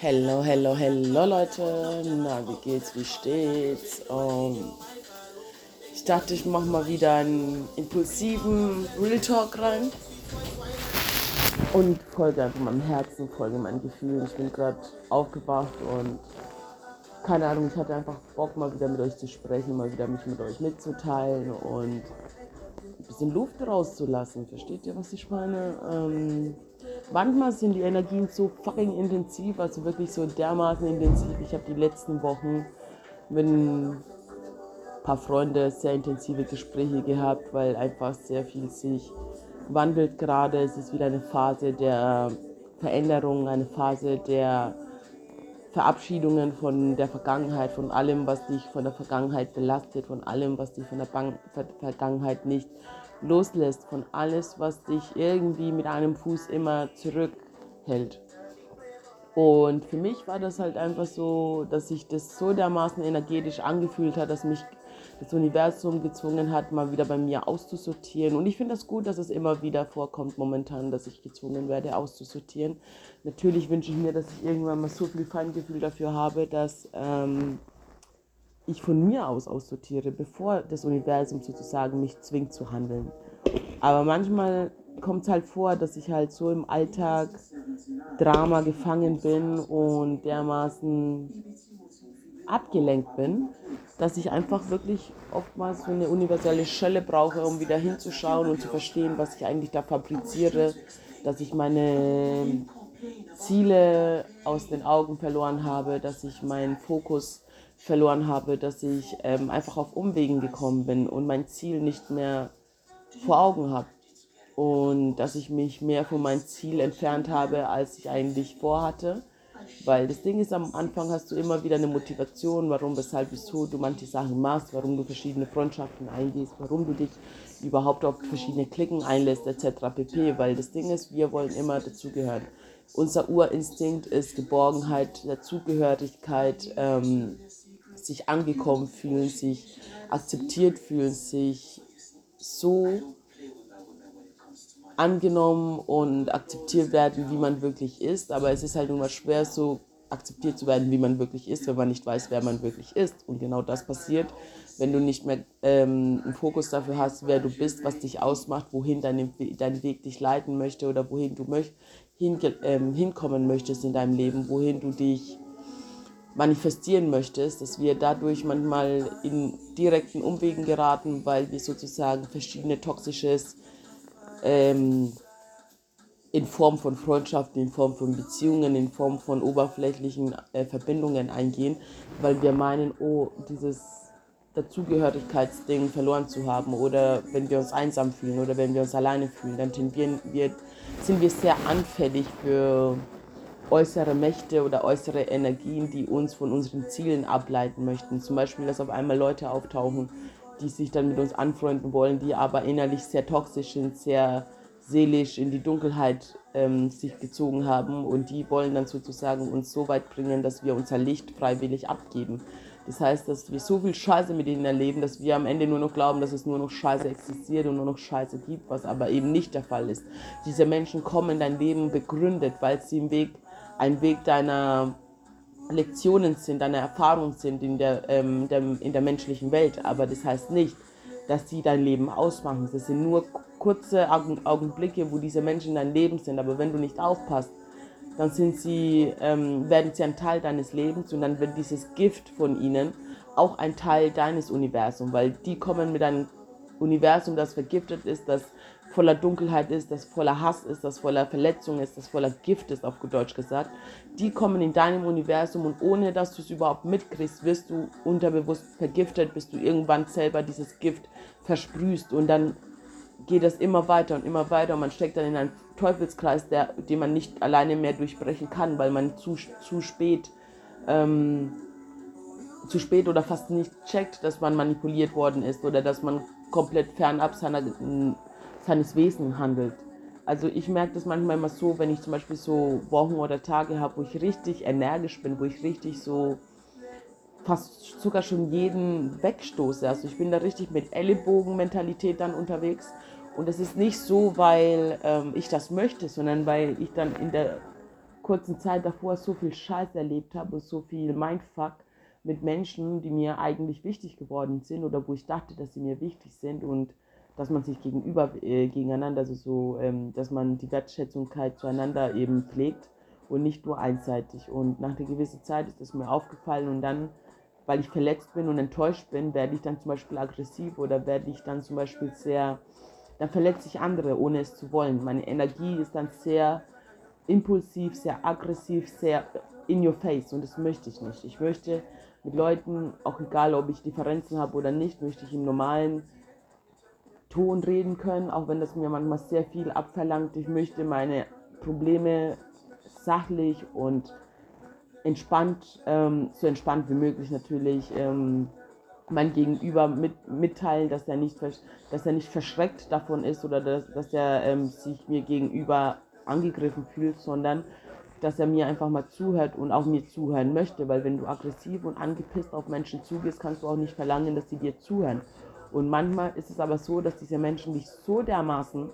Hello, hello, hello Leute. Na, wie geht's, wie steht's? Um, ich dachte, ich mache mal wieder einen impulsiven Real Talk rein. Und folge einfach meinem Herzen, folge meinen Gefühlen. Ich bin gerade aufgewacht und keine Ahnung, ich hatte einfach Bock, mal wieder mit euch zu sprechen, mal wieder mich mit euch mitzuteilen und ein bisschen Luft rauszulassen. Versteht ihr, was ich meine? Ähm, manchmal sind die Energien so fucking intensiv, also wirklich so dermaßen intensiv. Ich habe die letzten Wochen mit ein paar Freunden sehr intensive Gespräche gehabt, weil einfach sehr viel sich wandelt gerade. Es ist wieder eine Phase der Veränderung, eine Phase der Verabschiedungen von der Vergangenheit, von allem, was dich von der Vergangenheit belastet, von allem, was dich von der Bank Vergangenheit nicht loslässt, von alles, was dich irgendwie mit einem Fuß immer zurückhält. Und für mich war das halt einfach so, dass sich das so dermaßen energetisch angefühlt hat, dass mich das Universum gezwungen hat, mal wieder bei mir auszusortieren. Und ich finde das gut, dass es immer wieder vorkommt momentan, dass ich gezwungen werde, auszusortieren. Natürlich wünsche ich mir, dass ich irgendwann mal so viel Feingefühl dafür habe, dass ähm, ich von mir aus aussortiere, bevor das Universum sozusagen mich zwingt zu handeln. Aber manchmal kommt es halt vor, dass ich halt so im Alltag Drama gefangen bin und dermaßen abgelenkt bin, dass ich einfach wirklich oftmals so eine universelle Schelle brauche, um wieder hinzuschauen und zu verstehen, was ich eigentlich da fabriziere, dass ich meine Ziele aus den Augen verloren habe, dass ich meinen Fokus verloren habe, dass ich ähm, einfach auf Umwegen gekommen bin und mein Ziel nicht mehr vor Augen habe. Und dass ich mich mehr von meinem Ziel entfernt habe, als ich eigentlich vorhatte. Weil das Ding ist, am Anfang hast du immer wieder eine Motivation, warum, weshalb, wieso du manche Sachen machst, warum du verschiedene Freundschaften eingehst, warum du dich überhaupt auf verschiedene Klicken einlässt, etc. pp. Weil das Ding ist, wir wollen immer dazugehören. Unser Urinstinkt ist Geborgenheit, Dazugehörigkeit, ähm, sich angekommen fühlen, sich akzeptiert fühlen, sich so angenommen und akzeptiert werden, wie man wirklich ist. Aber es ist halt immer schwer, so akzeptiert zu werden, wie man wirklich ist, wenn man nicht weiß, wer man wirklich ist. Und genau das passiert, wenn du nicht mehr ähm, einen Fokus dafür hast, wer du bist, was dich ausmacht, wohin dein, dein Weg dich leiten möchte oder wohin du möcht, hin, ähm, hinkommen möchtest in deinem Leben, wohin du dich manifestieren möchtest, dass wir dadurch manchmal in direkten Umwegen geraten, weil wir sozusagen verschiedene toxisches ähm, in Form von Freundschaften, in Form von Beziehungen, in Form von oberflächlichen äh, Verbindungen eingehen, weil wir meinen, oh, dieses Dazugehörigkeitsding verloren zu haben oder wenn wir uns einsam fühlen oder wenn wir uns alleine fühlen, dann wir, sind wir sehr anfällig für äußere Mächte oder äußere Energien, die uns von unseren Zielen ableiten möchten. Zum Beispiel, dass auf einmal Leute auftauchen, die sich dann mit uns anfreunden wollen, die aber innerlich sehr toxisch sind, sehr seelisch in die Dunkelheit ähm, sich gezogen haben und die wollen dann sozusagen uns so weit bringen, dass wir unser Licht freiwillig abgeben. Das heißt, dass wir so viel Scheiße mit ihnen erleben, dass wir am Ende nur noch glauben, dass es nur noch Scheiße existiert und nur noch Scheiße gibt, was aber eben nicht der Fall ist. Diese Menschen kommen in dein Leben begründet, weil sie im Weg ein Weg deiner Lektionen sind, deiner Erfahrungen sind in der, ähm, der, in der menschlichen Welt. Aber das heißt nicht, dass sie dein Leben ausmachen. Das sind nur kurze Augenblicke, wo diese Menschen in deinem Leben sind. Aber wenn du nicht aufpasst, dann sind sie, ähm, werden sie ein Teil deines Lebens und dann wird dieses Gift von ihnen auch ein Teil deines Universums, weil die kommen mit einem Universum, das vergiftet ist, das voller Dunkelheit ist, das voller Hass ist, das voller Verletzung ist, das voller Gift ist, auf Deutsch gesagt, die kommen in deinem Universum und ohne dass du es überhaupt mitkriegst, wirst du unterbewusst vergiftet, bis du irgendwann selber dieses Gift versprühst. Und dann geht das immer weiter und immer weiter und man steckt dann in einen Teufelskreis, der, den man nicht alleine mehr durchbrechen kann, weil man zu, zu spät ähm, zu spät oder fast nicht checkt, dass man manipuliert worden ist oder dass man komplett fernab seiner, seines Wesens handelt. Also ich merke das manchmal immer so, wenn ich zum Beispiel so Wochen oder Tage habe, wo ich richtig energisch bin, wo ich richtig so fast sogar schon jeden wegstoße. Also ich bin da richtig mit Ellenbogenmentalität dann unterwegs. Und es ist nicht so, weil ähm, ich das möchte, sondern weil ich dann in der kurzen Zeit davor so viel Scheiß erlebt habe und so viel Mindfuck mit Menschen, die mir eigentlich wichtig geworden sind oder wo ich dachte, dass sie mir wichtig sind und dass man sich gegenüber, äh, gegeneinander, also so, ähm, dass man die Wertschätzungkeit zueinander eben pflegt und nicht nur einseitig. Und nach einer gewissen Zeit ist das mir aufgefallen und dann weil ich verletzt bin und enttäuscht bin, werde ich dann zum Beispiel aggressiv oder werde ich dann zum Beispiel sehr, dann verletze ich andere, ohne es zu wollen. Meine Energie ist dann sehr impulsiv, sehr aggressiv, sehr in your face und das möchte ich nicht. Ich möchte mit Leuten, auch egal ob ich Differenzen habe oder nicht, möchte ich im normalen Ton reden können, auch wenn das mir manchmal sehr viel abverlangt. Ich möchte meine Probleme sachlich und entspannt, ähm, so entspannt wie möglich natürlich ähm, mein Gegenüber mit, mitteilen, dass er, nicht, dass er nicht verschreckt davon ist oder dass, dass er ähm, sich mir gegenüber angegriffen fühlt, sondern dass er mir einfach mal zuhört und auch mir zuhören möchte, weil wenn du aggressiv und angepisst auf Menschen zugehst, kannst du auch nicht verlangen, dass sie dir zuhören. Und manchmal ist es aber so, dass diese Menschen dich so dermaßen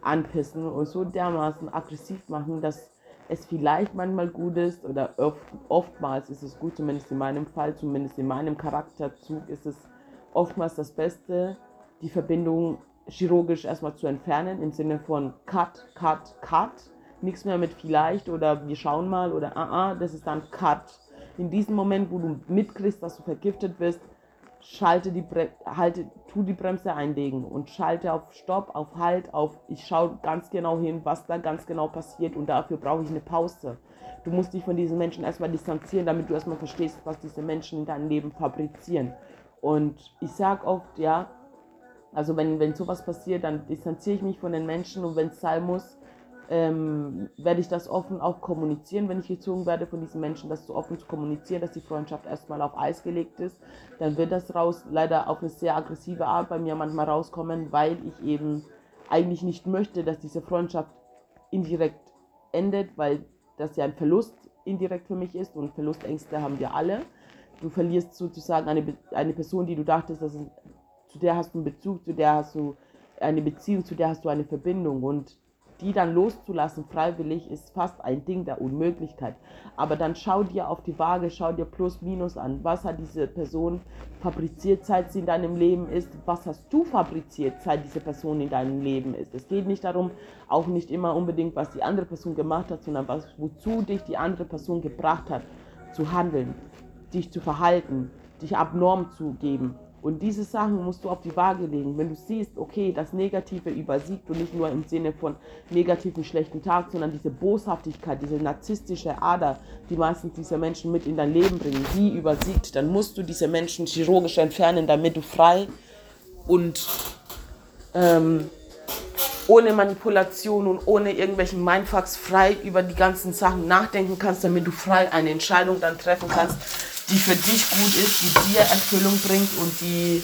anpissen und so dermaßen aggressiv machen, dass es vielleicht manchmal gut ist oder oft, oftmals ist es gut, zumindest in meinem Fall, zumindest in meinem Charakterzug ist es oftmals das Beste, die Verbindung chirurgisch erstmal zu entfernen, im Sinne von Cut, Cut, Cut. Nichts mehr mit vielleicht oder wir schauen mal oder ah, ah, das ist dann Cut. In diesem Moment, wo du mitkriegst, dass du vergiftet bist, schalte die Bre halte, tu die Bremse einlegen und schalte auf Stopp, auf Halt, auf ich schaue ganz genau hin, was da ganz genau passiert und dafür brauche ich eine Pause. Du musst dich von diesen Menschen erstmal distanzieren, damit du erstmal verstehst, was diese Menschen in deinem Leben fabrizieren. Und ich sage oft, ja, also wenn, wenn sowas passiert, dann distanziere ich mich von den Menschen und wenn es sein muss, ähm, werde ich das offen auch kommunizieren, wenn ich gezwungen werde von diesen Menschen, das so offen zu kommunizieren, dass die Freundschaft erstmal auf Eis gelegt ist, dann wird das raus leider auf eine sehr aggressive Art bei mir manchmal rauskommen, weil ich eben eigentlich nicht möchte, dass diese Freundschaft indirekt endet, weil das ja ein Verlust indirekt für mich ist und Verlustängste haben wir alle. Du verlierst sozusagen eine, eine Person, die du dachtest, dass zu der hast du einen Bezug, zu der hast du eine Beziehung, zu der hast du eine Verbindung und die dann loszulassen, freiwillig, ist fast ein Ding der Unmöglichkeit. Aber dann schau dir auf die Waage, schau dir Plus, Minus an. Was hat diese Person fabriziert, seit sie in deinem Leben ist? Was hast du fabriziert, seit diese Person in deinem Leben ist? Es geht nicht darum, auch nicht immer unbedingt, was die andere Person gemacht hat, sondern was, wozu dich die andere Person gebracht hat, zu handeln, dich zu verhalten, dich abnorm zu geben und diese Sachen musst du auf die Waage legen. Wenn du siehst, okay, das Negative übersiegt und nicht nur im Sinne von negativen, schlechten Tag, sondern diese Boshaftigkeit, diese narzisstische Ader, die meistens diese Menschen mit in dein Leben bringen, die übersiegt, dann musst du diese Menschen chirurgisch entfernen, damit du frei und ähm, ohne Manipulation und ohne irgendwelchen Mindfucks frei über die ganzen Sachen nachdenken kannst, damit du frei eine Entscheidung dann treffen kannst, die für dich gut ist, die dir Erfüllung bringt und die,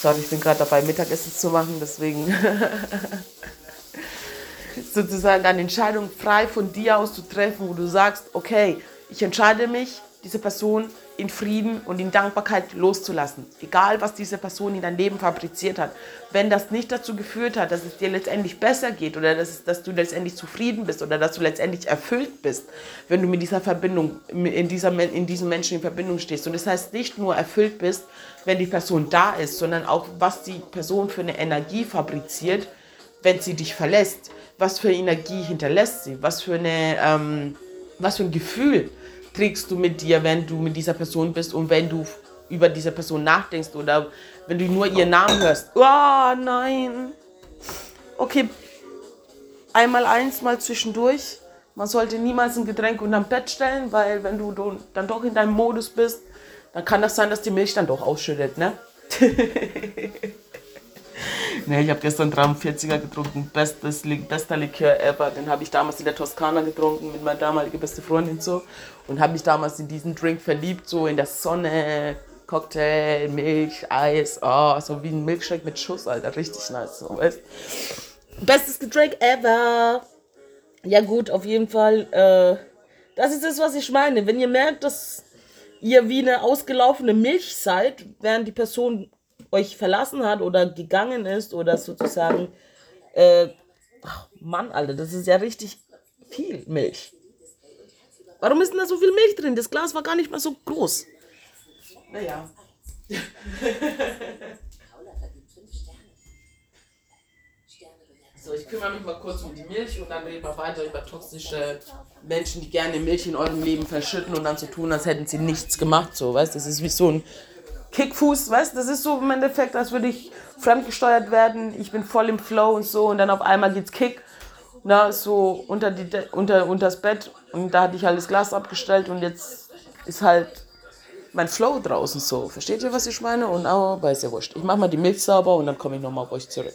sorry, ich bin gerade dabei, Mittagessen zu machen, deswegen sozusagen eine Entscheidung frei von dir aus zu treffen, wo du sagst, okay, ich entscheide mich, diese Person in Frieden und in Dankbarkeit loszulassen. Egal, was diese Person in dein Leben fabriziert hat. Wenn das nicht dazu geführt hat, dass es dir letztendlich besser geht oder dass, dass du letztendlich zufrieden bist oder dass du letztendlich erfüllt bist, wenn du mit dieser Verbindung, in, dieser, in diesem Menschen in Verbindung stehst. Und das heißt nicht nur erfüllt bist, wenn die Person da ist, sondern auch, was die Person für eine Energie fabriziert, wenn sie dich verlässt. Was für Energie hinterlässt sie? Was für, eine, ähm, was für ein Gefühl? Trägst du mit dir, wenn du mit dieser Person bist und wenn du über diese Person nachdenkst oder wenn du nur ihren Namen hörst. Oh nein. Okay, einmal eins, mal zwischendurch. Man sollte niemals ein Getränk unterm Bett stellen, weil wenn du dann doch in deinem Modus bist, dann kann das sein, dass die Milch dann doch ausschüttet, ne? Ne, ich habe gestern 43er getrunken, bestes, bester Likör ever. Den habe ich damals in der Toskana getrunken mit meiner damaligen beste Freundin so und habe mich damals in diesen Drink verliebt, so in der Sonne, Cocktail, Milch, Eis, oh, so wie ein Milkshake mit Schuss, Alter. Richtig nice, so, weißt Bestes Getränk ever. Ja, gut, auf jeden Fall. Äh, das ist das, was ich meine. Wenn ihr merkt, dass ihr wie eine ausgelaufene Milch seid, während die Person euch verlassen hat oder gegangen ist oder sozusagen. Äh, ach Mann, Alter, das ist ja richtig viel Milch. Warum ist denn da so viel Milch drin? Das Glas war gar nicht mal so groß. Naja. So, ich kümmere mich mal kurz um die Milch und dann reden wir weiter über toxische Menschen, die gerne Milch in eurem Leben verschütten und dann so tun, als hätten sie nichts gemacht. So, weißt das ist wie so ein Kickfuß, weißt das ist so im Endeffekt, als würde ich fremdgesteuert werden. Ich bin voll im Flow und so und dann auf einmal geht's Kick na, so unter, die, unter, unter das Bett und da hatte ich halt das Glas abgestellt und jetzt ist halt mein Flow draußen so. Versteht ihr, was ich meine? Und aber ist ja wurscht. Ich mach mal die Milch sauber und dann komme ich nochmal auf euch zurück.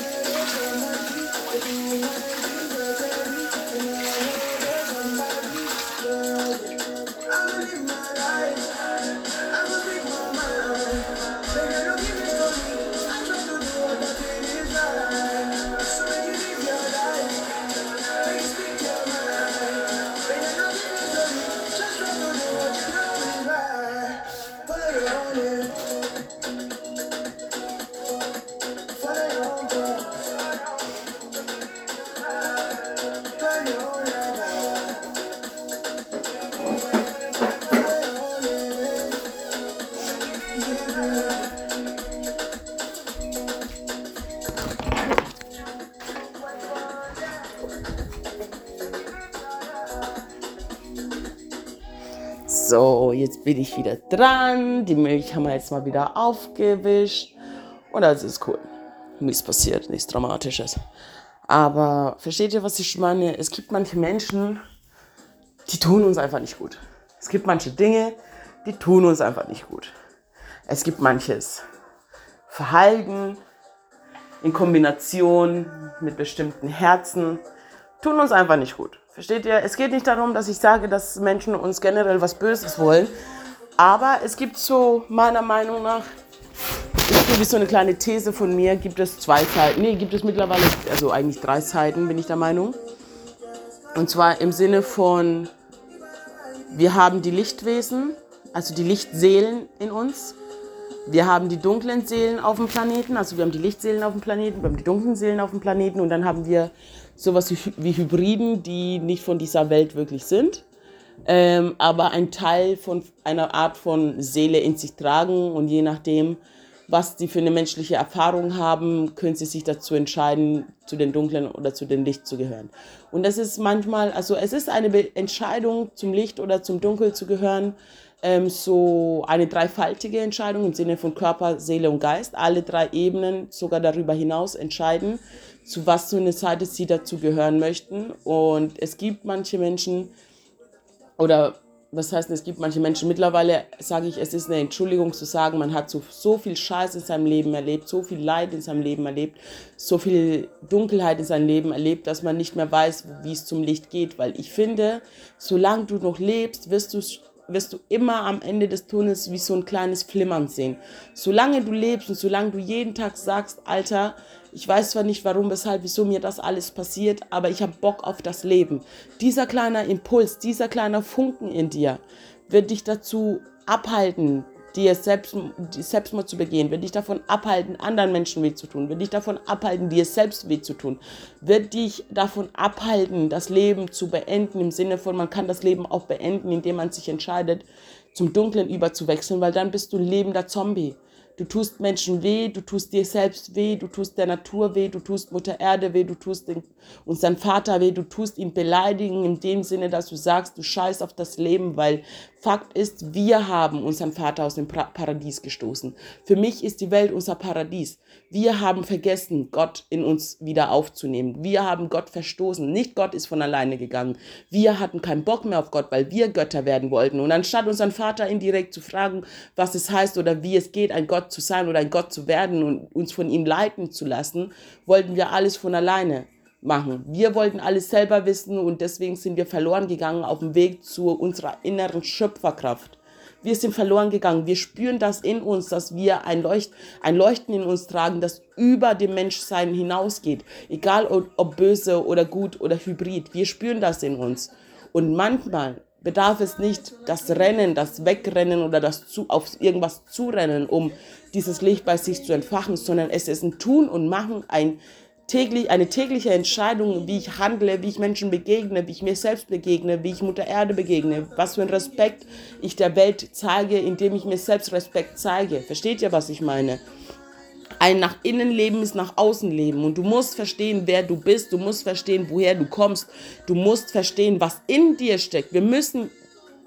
So, jetzt bin ich wieder dran. Die Milch haben wir jetzt mal wieder aufgewischt. Und das ist cool. Nichts passiert, nichts Dramatisches. Aber versteht ihr, was ich meine? Es gibt manche Menschen, die tun uns einfach nicht gut. Es gibt manche Dinge, die tun uns einfach nicht gut. Es gibt manches Verhalten in Kombination mit bestimmten Herzen, tun uns einfach nicht gut. Versteht ihr? Es geht nicht darum, dass ich sage, dass Menschen uns generell was Böses wollen. Aber es gibt so, meiner Meinung nach, ist wie so eine kleine These von mir, gibt es zwei Seiten. Nee, gibt es mittlerweile, also eigentlich drei Seiten, bin ich der Meinung. Und zwar im Sinne von, wir haben die Lichtwesen, also die Lichtseelen in uns. Wir haben die dunklen Seelen auf dem Planeten, also wir haben die Lichtseelen auf dem Planeten, wir haben die dunklen Seelen auf dem Planeten und dann haben wir sowas wie Hybriden, die nicht von dieser Welt wirklich sind, ähm, aber ein Teil von einer Art von Seele in sich tragen und je nachdem, was sie für eine menschliche Erfahrung haben, können sie sich dazu entscheiden, zu den Dunklen oder zu den Licht zu gehören. Und das ist manchmal, also es ist eine Entscheidung, zum Licht oder zum Dunkel zu gehören, ähm, so eine dreifaltige Entscheidung im Sinne von Körper, Seele und Geist. Alle drei Ebenen sogar darüber hinaus entscheiden zu was für eine Seite sie dazu gehören möchten. Und es gibt manche Menschen, oder was heißt, es gibt manche Menschen, mittlerweile sage ich, es ist eine Entschuldigung zu sagen, man hat so, so viel Scheiß in seinem Leben erlebt, so viel Leid in seinem Leben erlebt, so viel Dunkelheit in seinem Leben erlebt, dass man nicht mehr weiß, wie es zum Licht geht. Weil ich finde, solange du noch lebst, wirst du wirst du immer am Ende des Tunnels wie so ein kleines Flimmern sehen. Solange du lebst und solange du jeden Tag sagst, Alter, ich weiß zwar nicht warum, weshalb, wieso mir das alles passiert, aber ich habe Bock auf das Leben. Dieser kleine Impuls, dieser kleine Funken in dir wird dich dazu abhalten, dir selbst, Selbstmord zu begehen, wird dich davon abhalten, anderen Menschen weh zu tun, wird dich davon abhalten, dir selbst weh zu tun, wird dich davon abhalten, das Leben zu beenden, im Sinne von, man kann das Leben auch beenden, indem man sich entscheidet, zum Dunklen überzuwechseln, weil dann bist du lebender Zombie. Du tust Menschen weh, du tust dir selbst weh, du tust der Natur weh, du tust Mutter Erde weh, du tust den, unseren Vater weh, du tust ihn beleidigen in dem Sinne, dass du sagst, du scheißt auf das Leben, weil Fakt ist, wir haben unseren Vater aus dem Paradies gestoßen. Für mich ist die Welt unser Paradies. Wir haben vergessen, Gott in uns wieder aufzunehmen. Wir haben Gott verstoßen. Nicht Gott ist von alleine gegangen. Wir hatten keinen Bock mehr auf Gott, weil wir Götter werden wollten. Und anstatt unseren Vater indirekt zu fragen, was es heißt oder wie es geht, ein Gott zu sein oder ein Gott zu werden und uns von ihm leiten zu lassen, wollten wir alles von alleine machen. Wir wollten alles selber wissen und deswegen sind wir verloren gegangen auf dem Weg zu unserer inneren Schöpferkraft. Wir sind verloren gegangen. Wir spüren das in uns, dass wir ein, Leucht, ein Leuchten in uns tragen, das über dem Menschsein hinausgeht. Egal ob, ob böse oder gut oder hybrid. Wir spüren das in uns. Und manchmal bedarf es nicht das Rennen, das Wegrennen oder das zu, auf irgendwas zurennen, um dieses Licht bei sich zu entfachen, sondern es ist ein Tun und Machen, ein täglich, eine tägliche Entscheidung, wie ich handle, wie ich Menschen begegne, wie ich mir selbst begegne, wie ich Mutter Erde begegne, was für einen Respekt ich der Welt zeige, indem ich mir selbst Respekt zeige. Versteht ihr, was ich meine? Ein nach innen leben ist nach außen leben und du musst verstehen, wer du bist, du musst verstehen, woher du kommst, du musst verstehen, was in dir steckt. Wir müssen,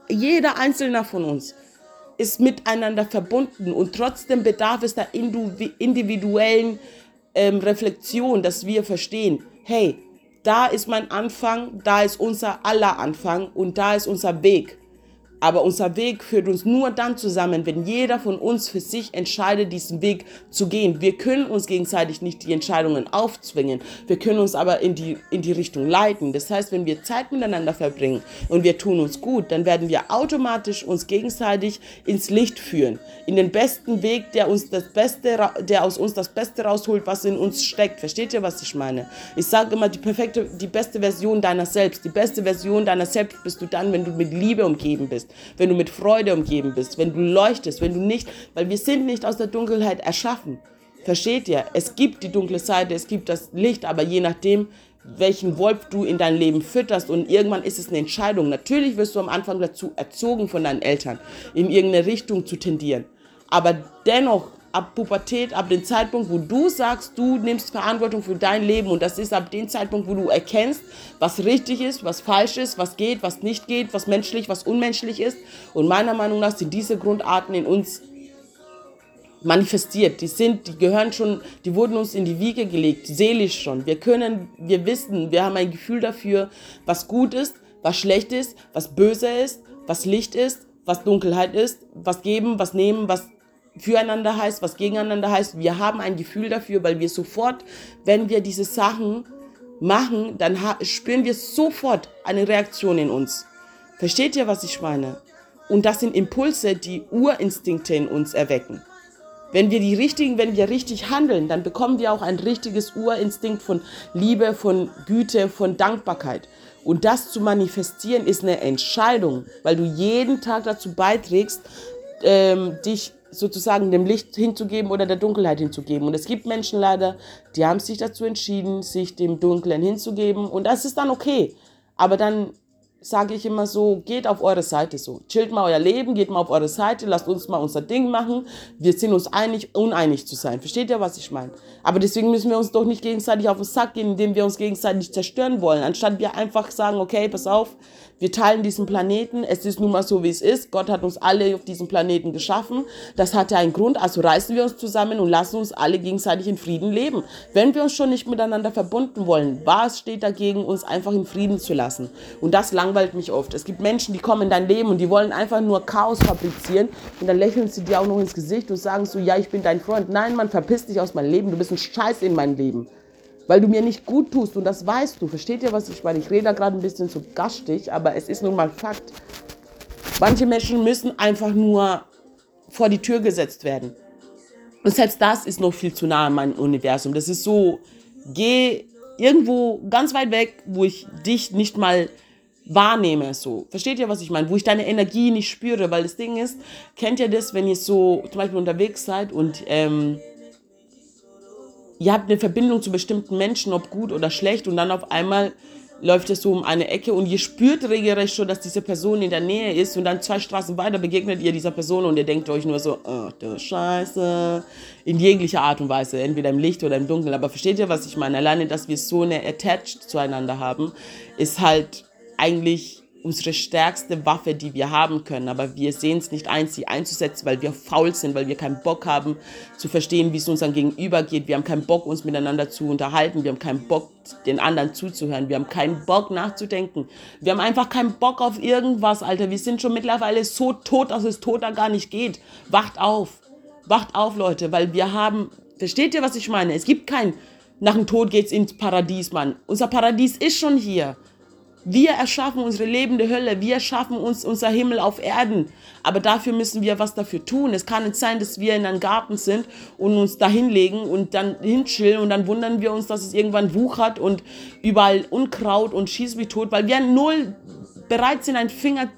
jeder einzelne von uns ist miteinander verbunden und trotzdem bedarf es der individuellen ähm, Reflexion, dass wir verstehen, hey, da ist mein Anfang, da ist unser aller Anfang und da ist unser Weg. Aber unser Weg führt uns nur dann zusammen, wenn jeder von uns für sich entscheidet, diesen Weg zu gehen. Wir können uns gegenseitig nicht die Entscheidungen aufzwingen. Wir können uns aber in die, in die Richtung leiten. Das heißt, wenn wir Zeit miteinander verbringen und wir tun uns gut, dann werden wir automatisch uns gegenseitig ins Licht führen. In den besten Weg, der uns das Beste, der aus uns das Beste rausholt, was in uns steckt. Versteht ihr, was ich meine? Ich sage immer, die perfekte, die beste Version deiner selbst. Die beste Version deiner selbst bist du dann, wenn du mit Liebe umgeben bist wenn du mit Freude umgeben bist, wenn du leuchtest, wenn du nicht, weil wir sind nicht aus der Dunkelheit erschaffen. Versteht ihr? Es gibt die dunkle Seite, es gibt das Licht, aber je nachdem, welchen Wolf du in dein Leben fütterst und irgendwann ist es eine Entscheidung. Natürlich wirst du am Anfang dazu erzogen von deinen Eltern, in irgendeine Richtung zu tendieren. Aber dennoch ab Pubertät, ab dem Zeitpunkt, wo du sagst, du nimmst Verantwortung für dein Leben und das ist ab dem Zeitpunkt, wo du erkennst, was richtig ist, was falsch ist, was geht, was nicht geht, was menschlich, was unmenschlich ist. Und meiner Meinung nach sind diese Grundarten in uns manifestiert. Die sind, die gehören schon, die wurden uns in die Wiege gelegt, seelisch schon. Wir können, wir wissen, wir haben ein Gefühl dafür, was gut ist, was schlecht ist, was böse ist, was Licht ist, was Dunkelheit ist, was geben, was nehmen, was füreinander heißt, was gegeneinander heißt. Wir haben ein Gefühl dafür, weil wir sofort, wenn wir diese Sachen machen, dann spüren wir sofort eine Reaktion in uns. Versteht ihr, was ich meine? Und das sind Impulse, die Urinstinkte in uns erwecken. Wenn wir die richtigen, wenn wir richtig handeln, dann bekommen wir auch ein richtiges Urinstinkt von Liebe, von Güte, von Dankbarkeit. Und das zu manifestieren ist eine Entscheidung, weil du jeden Tag dazu beiträgst, ähm, dich sozusagen dem Licht hinzugeben oder der Dunkelheit hinzugeben. Und es gibt Menschen leider, die haben sich dazu entschieden, sich dem Dunklen hinzugeben. Und das ist dann okay. Aber dann sage ich immer so, geht auf eure Seite so. Chillt mal euer Leben, geht mal auf eure Seite, lasst uns mal unser Ding machen. Wir sind uns einig, uneinig zu sein. Versteht ihr, was ich meine? Aber deswegen müssen wir uns doch nicht gegenseitig auf den Sack gehen, indem wir uns gegenseitig zerstören wollen. Anstatt wir einfach sagen, okay, pass auf, wir teilen diesen Planeten. Es ist nun mal so, wie es ist. Gott hat uns alle auf diesem Planeten geschaffen. Das hat ja einen Grund. Also reißen wir uns zusammen und lassen uns alle gegenseitig in Frieden leben. Wenn wir uns schon nicht miteinander verbunden wollen, was steht dagegen, uns einfach in Frieden zu lassen? Und das langweilt mich oft. Es gibt Menschen, die kommen in dein Leben und die wollen einfach nur Chaos fabrizieren. Und dann lächeln sie dir auch noch ins Gesicht und sagen so, ja, ich bin dein Freund. Nein, man verpisst dich aus meinem Leben. Du bist ein Scheiß in meinem Leben weil du mir nicht gut tust und das weißt du. Versteht ihr, was ich meine? Ich rede da gerade ein bisschen zu gastig, aber es ist nun mal Fakt. Manche Menschen müssen einfach nur vor die Tür gesetzt werden. Und selbst das ist noch viel zu nah an meinem Universum. Das ist so, geh irgendwo ganz weit weg, wo ich dich nicht mal wahrnehme so. Versteht ihr, was ich meine? Wo ich deine Energie nicht spüre, weil das Ding ist, kennt ihr das, wenn ihr so zum Beispiel unterwegs seid und ähm, ihr habt eine Verbindung zu bestimmten Menschen, ob gut oder schlecht, und dann auf einmal läuft es so um eine Ecke und ihr spürt regelrecht schon, dass diese Person in der Nähe ist und dann zwei Straßen weiter begegnet ihr dieser Person und ihr denkt euch nur so, oh, du Scheiße, in jeglicher Art und Weise, entweder im Licht oder im Dunkeln. Aber versteht ihr, was ich meine? Alleine, dass wir so eine Attached zueinander haben, ist halt eigentlich unsere stärkste Waffe, die wir haben können. Aber wir sehen es nicht ein, sie einzusetzen, weil wir faul sind, weil wir keinen Bock haben zu verstehen, wie es uns Gegenüber geht. Wir haben keinen Bock, uns miteinander zu unterhalten. Wir haben keinen Bock, den anderen zuzuhören. Wir haben keinen Bock, nachzudenken. Wir haben einfach keinen Bock auf irgendwas, Alter. Wir sind schon mittlerweile so tot, dass es toter gar nicht geht. Wacht auf. Wacht auf, Leute, weil wir haben, versteht ihr, was ich meine? Es gibt kein, nach dem Tod geht's ins Paradies, Mann. Unser Paradies ist schon hier. Wir erschaffen unsere lebende Hölle, wir schaffen uns unser Himmel auf Erden. Aber dafür müssen wir was dafür tun. Es kann nicht sein, dass wir in einem Garten sind und uns da hinlegen und dann hinchillen und dann wundern wir uns, dass es irgendwann wuchert und überall Unkraut und schieß wie tot, weil wir null bereit sind, einen Finger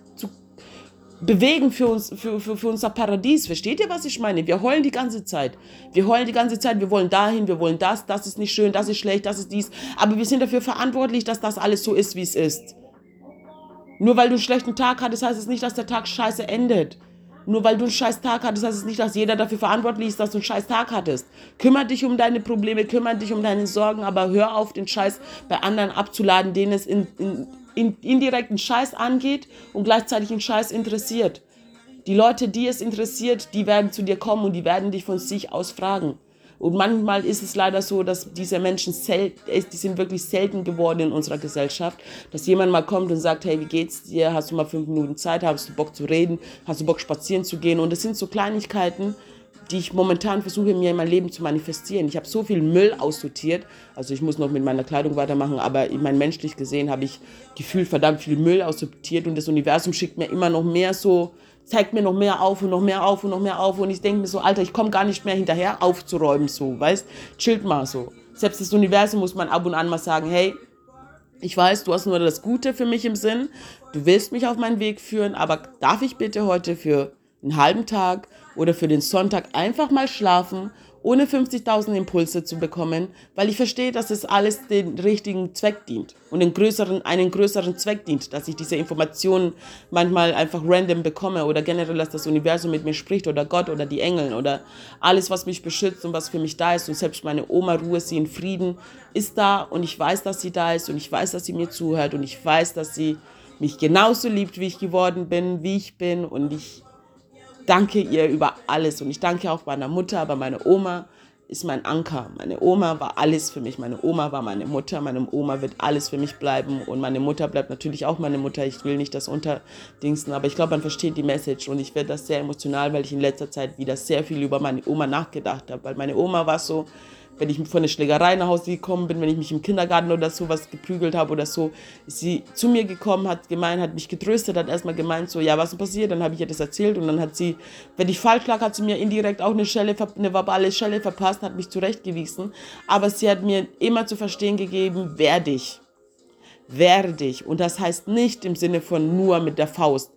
bewegen für, uns, für, für, für unser Paradies. Versteht ihr, was ich meine? Wir heulen die ganze Zeit. Wir heulen die ganze Zeit, wir wollen dahin, wir wollen das, das ist nicht schön, das ist schlecht, das ist dies. Aber wir sind dafür verantwortlich, dass das alles so ist, wie es ist. Nur weil du einen schlechten Tag hattest, heißt es nicht, dass der Tag scheiße endet. Nur weil du einen scheiß Tag hattest, heißt es nicht, dass jeder dafür verantwortlich ist, dass du einen scheiß Tag hattest. Kümmer dich um deine Probleme, kümmer dich um deine Sorgen, aber hör auf, den Scheiß bei anderen abzuladen, denen es in, in, in, indirekt einen Scheiß angeht und gleichzeitig einen Scheiß interessiert. Die Leute, die es interessiert, die werden zu dir kommen und die werden dich von sich aus fragen. Und manchmal ist es leider so, dass diese Menschen selten, die sind wirklich selten geworden in unserer Gesellschaft, dass jemand mal kommt und sagt, hey, wie geht's dir? Hast du mal fünf Minuten Zeit? Hast du Bock zu reden? Hast du Bock spazieren zu gehen? Und es sind so Kleinigkeiten, die ich momentan versuche, mir in mein Leben zu manifestieren. Ich habe so viel Müll aussortiert. Also ich muss noch mit meiner Kleidung weitermachen, aber ich meine, menschlich gesehen habe ich gefühlt verdammt viel Müll aussortiert und das Universum schickt mir immer noch mehr so, zeigt mir noch mehr auf und noch mehr auf und noch mehr auf und ich denke mir so, Alter, ich komme gar nicht mehr hinterher aufzuräumen, so, weißt, chillt mal so. Selbst das Universum muss man ab und an mal sagen, hey, ich weiß, du hast nur das Gute für mich im Sinn, du willst mich auf meinen Weg führen, aber darf ich bitte heute für einen halben Tag oder für den Sonntag einfach mal schlafen, ohne 50.000 Impulse zu bekommen, weil ich verstehe, dass es alles den richtigen Zweck dient und den größeren, einen größeren Zweck dient, dass ich diese Informationen manchmal einfach random bekomme oder generell, dass das Universum mit mir spricht oder Gott oder die Engel oder alles, was mich beschützt und was für mich da ist und selbst meine Oma Ruhe, sie in Frieden ist da und ich weiß, dass sie da ist und ich weiß, dass sie mir zuhört und ich weiß, dass sie mich genauso liebt, wie ich geworden bin, wie ich bin und ich danke ihr über alles und ich danke auch meiner Mutter, aber meine Oma ist mein Anker. Meine Oma war alles für mich. Meine Oma war meine Mutter. Meine Oma wird alles für mich bleiben. Und meine Mutter bleibt natürlich auch meine Mutter. Ich will nicht das Unterdingsen, aber ich glaube, man versteht die Message. Und ich werde das sehr emotional, weil ich in letzter Zeit wieder sehr viel über meine Oma nachgedacht habe. Weil meine Oma war so, wenn ich von der Schlägerei nach Hause gekommen bin, wenn ich mich im Kindergarten oder so was geprügelt habe oder so, ist sie zu mir gekommen, hat gemeint, hat mich getröstet, hat erstmal gemeint, so, ja, was ist passiert? Dann habe ich ihr das erzählt und dann hat sie, wenn ich falsch lag, hat sie mir indirekt auch eine Schelle, eine verbale Schelle verpasst, hat mich zurechtgewiesen. Aber sie hat mir immer zu verstehen gegeben, werde ich. Werde dich. Und das heißt nicht im Sinne von nur mit der Faust.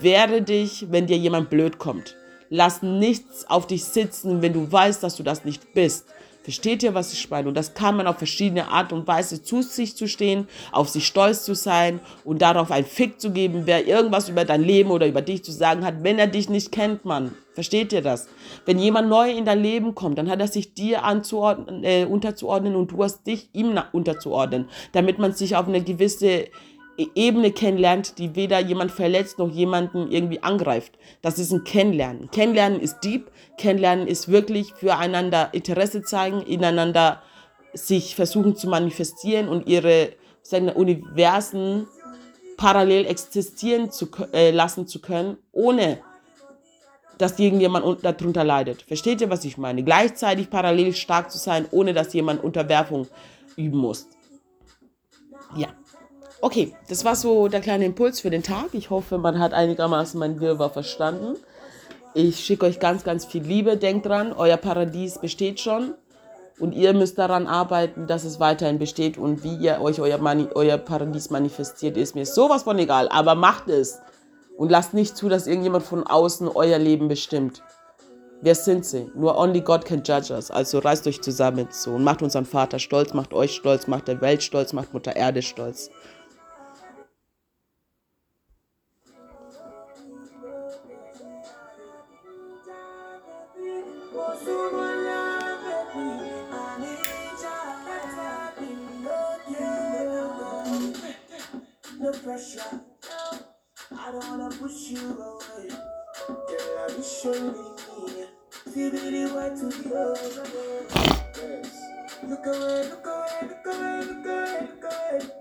Werde dich, wenn dir jemand blöd kommt. Lass nichts auf dich sitzen, wenn du weißt, dass du das nicht bist. Versteht ihr, was ich meine? Und das kann man auf verschiedene Art und Weise zu sich zu stehen, auf sich stolz zu sein und darauf ein Fick zu geben, wer irgendwas über dein Leben oder über dich zu sagen hat, wenn er dich nicht kennt, Mann. Versteht ihr das? Wenn jemand neu in dein Leben kommt, dann hat er sich dir anzuordnen, äh, unterzuordnen und du hast dich ihm unterzuordnen, damit man sich auf eine gewisse Ebene kennenlernt, die weder jemand verletzt noch jemanden irgendwie angreift. Das ist ein Kennenlernen. Kennenlernen ist deep. Kennenlernen ist wirklich füreinander Interesse zeigen, ineinander sich versuchen zu manifestieren und ihre sagen, Universen parallel existieren zu, äh, lassen zu können, ohne dass irgendjemand darunter leidet. Versteht ihr, was ich meine? Gleichzeitig parallel stark zu sein, ohne dass jemand Unterwerfung üben muss. Ja. Okay, das war so der kleine Impuls für den Tag. Ich hoffe, man hat einigermaßen mein Wirrwarr verstanden. Ich schicke euch ganz, ganz viel Liebe. Denkt dran, euer Paradies besteht schon. Und ihr müsst daran arbeiten, dass es weiterhin besteht und wie ihr euch euer, Mani euer Paradies manifestiert, ist mir sowas von egal. Aber macht es und lasst nicht zu, dass irgendjemand von außen euer Leben bestimmt. Wer sind sie? Nur only God can judge us. Also reißt euch zusammen so und macht unseren Vater stolz, macht euch stolz, macht der Welt stolz, macht Mutter Erde stolz. Pressure. I don't wanna push you away. Girl, I'll be showing. Feel the way to the other. Yes. Look away, look away, look away, look away, look away.